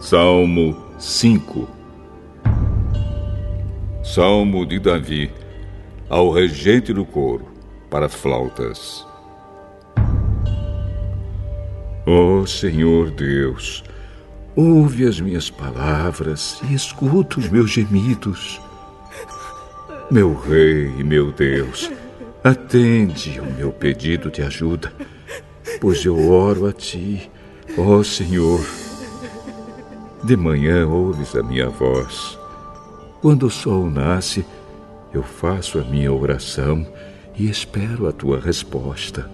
Salmo 5 Salmo de Davi ao regente do coro para flautas. Ó oh, Senhor Deus, ouve as minhas palavras e escuta os meus gemidos. Meu Rei e meu Deus, atende o meu pedido de ajuda, pois eu oro a Ti, ó oh, Senhor. De manhã ouves a minha voz. Quando o sol nasce, eu faço a minha oração e espero a tua resposta.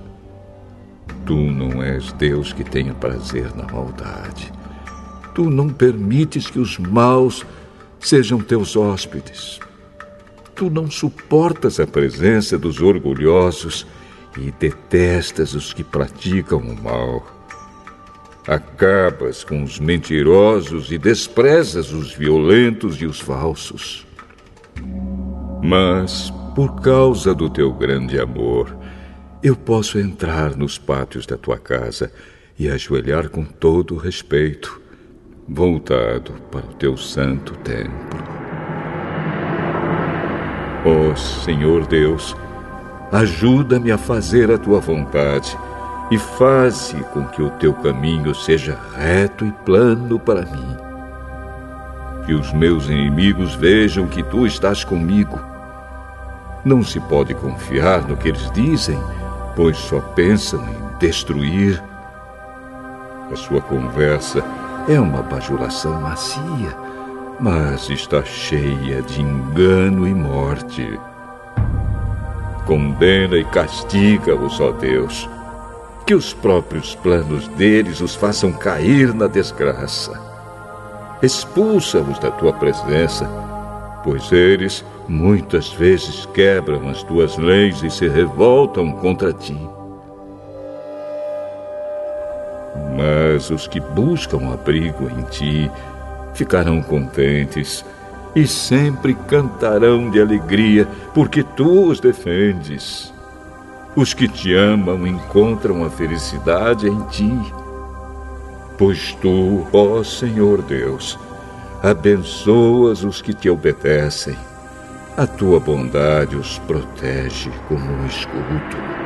Tu não és Deus que tenha prazer na maldade. Tu não permites que os maus sejam teus hóspedes. Tu não suportas a presença dos orgulhosos e detestas os que praticam o mal. Acabas com os mentirosos e desprezas os violentos e os falsos. Mas, por causa do teu grande amor, eu posso entrar nos pátios da tua casa e ajoelhar com todo respeito, voltado para o teu santo templo. Ó oh, Senhor Deus, ajuda-me a fazer a tua vontade e faze com que o teu caminho seja reto e plano para mim. Que os meus inimigos vejam que tu estás comigo. Não se pode confiar no que eles dizem, pois só pensam em destruir. A sua conversa é uma bajulação macia, mas está cheia de engano e morte. Condena e castiga-os, ó Deus que os próprios planos deles os façam cair na desgraça. Expulsa-os da tua presença, pois eles muitas vezes quebram as tuas leis e se revoltam contra ti. Mas os que buscam abrigo em ti ficarão contentes e sempre cantarão de alegria, porque tu os defendes. Os que te amam encontram a felicidade em ti. Pois tu, ó Senhor Deus, abençoas os que te obedecem. A tua bondade os protege como um escudo.